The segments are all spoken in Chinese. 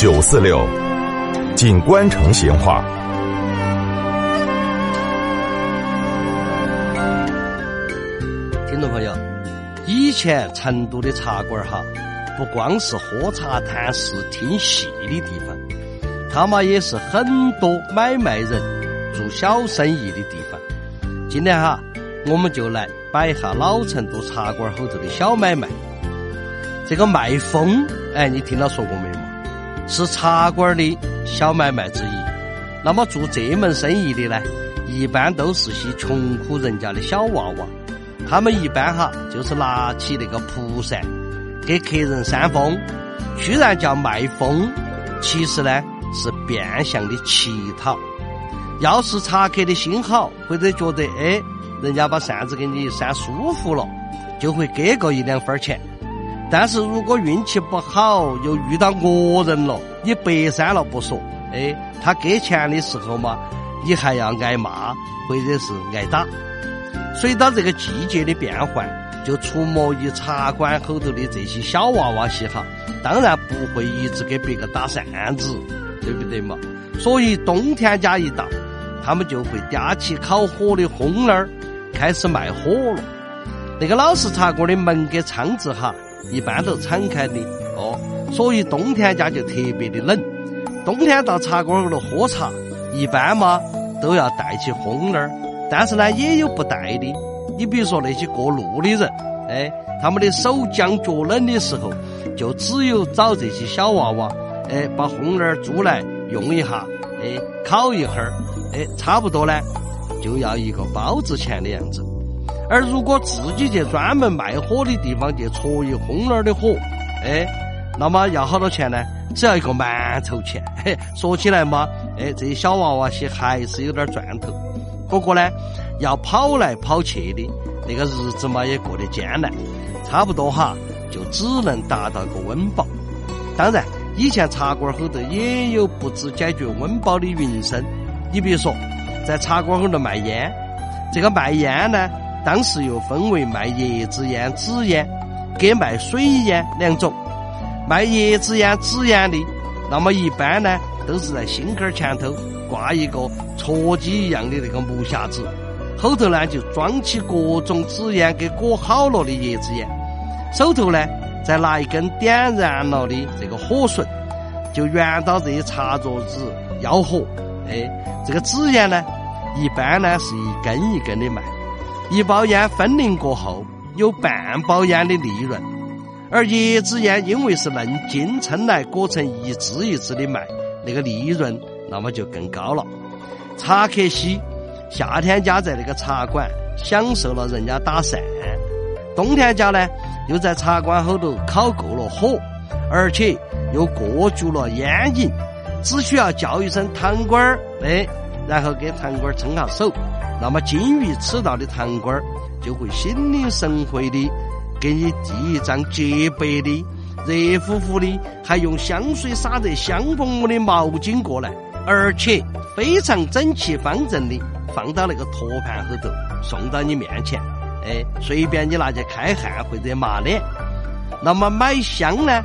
九四六，锦官城闲话。听众朋友，以前成都的茶馆哈，不光是喝茶谈事听戏的地方，他妈也是很多买卖人做小生意的地方。今天哈，我们就来摆一下老成都茶馆后头的小买卖。这个卖风，哎，你听到说过没有？是茶馆的小买卖之一。那么做这门生意的呢，一般都是些穷苦人家的小娃娃。他们一般哈，就是拿起那个蒲扇给客人扇风。虽然叫卖风，其实呢是变相的乞讨。要是茶客的心好，或者觉得哎，人家把扇子给你扇舒服了，就会给个一两分钱。但是如果运气不好，又遇到恶人了，你白扇了不说，哎，他给钱的时候嘛，你还要挨骂或者是挨打。随着这个季节的变换，就出没于茶馆后头的这些小娃娃些哈，当然不会一直给别个打扇子，对不对嘛？所以冬天家一到，他们就会叼起烤火的烘儿，开始卖火了。那个老式茶馆的门跟窗子哈。一般都敞开的哦，所以冬天家就特别的冷。冬天到茶馆里头喝茶，一般嘛都要带起烘儿，但是呢也有不带的。你比如说那些过路的人，哎，他们的手僵脚冷的时候，就只有找这些小娃娃，哎，把烘儿租来用一下，哎，烤一会儿，哎，差不多呢，就要一个包子钱的样子。而如果自己去专门卖火的地方去戳一烘儿的火，哎，那么要好多钱呢？只要一个馒头钱。嘿，说起来嘛，哎，这些小娃娃些还是有点赚头。不过呢，要跑来跑去的，那个日子嘛也过得艰难。差不多哈，就只能达到个温饱。当然，以前茶馆后头也有不止解决温饱的营生。你比如说，在茶馆后头卖烟，这个卖烟呢。当时又分为卖叶子烟、纸烟，跟卖水烟两种。卖叶子烟、纸烟的，那么一般呢，都是在心坎儿前头挂一个戳机一样的那个木匣子，后头呢就装起各种纸烟给裹好了的叶子烟，手头呢再拿一根点燃了的这个火绳，就圆到这些茶桌子吆喝。哎，这个纸烟呢，一般呢是一根一根的卖。一包烟分零过后，有半包烟的利润；而叶子烟因为是嫩茎称来裹成一支一支的卖，那个利润那么就更高了。茶客西夏天家在那个茶馆享受了人家打扇，冬天家呢又在茶馆后头烤够了火，而且又过足了烟瘾，只需要叫一声堂倌儿，哎，然后给堂倌儿撑下手。那么金鱼吃到的糖瓜儿，就会心领神会的给你递一张洁白的、热乎乎的，还用香水洒得香喷喷的毛巾过来，而且非常整齐方正的放到那个托盘后头，送到你面前。哎，随便你拿去开汗或者抹脸。那么买香呢，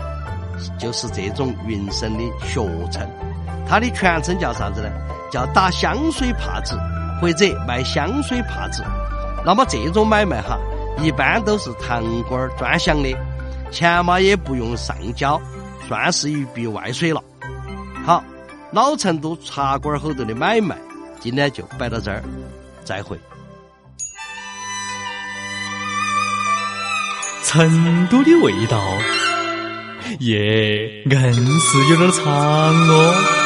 就是这种云生的学称，它的全称叫啥子呢？叫打香水帕子。或者卖香水帕子，那么这种买卖哈，一般都是堂倌专享的，钱嘛也不用上交，算是一笔外水了。好，老成都茶馆后头的买卖，今天就摆到这儿，再会。成都的味道，耶，硬是有点长哦。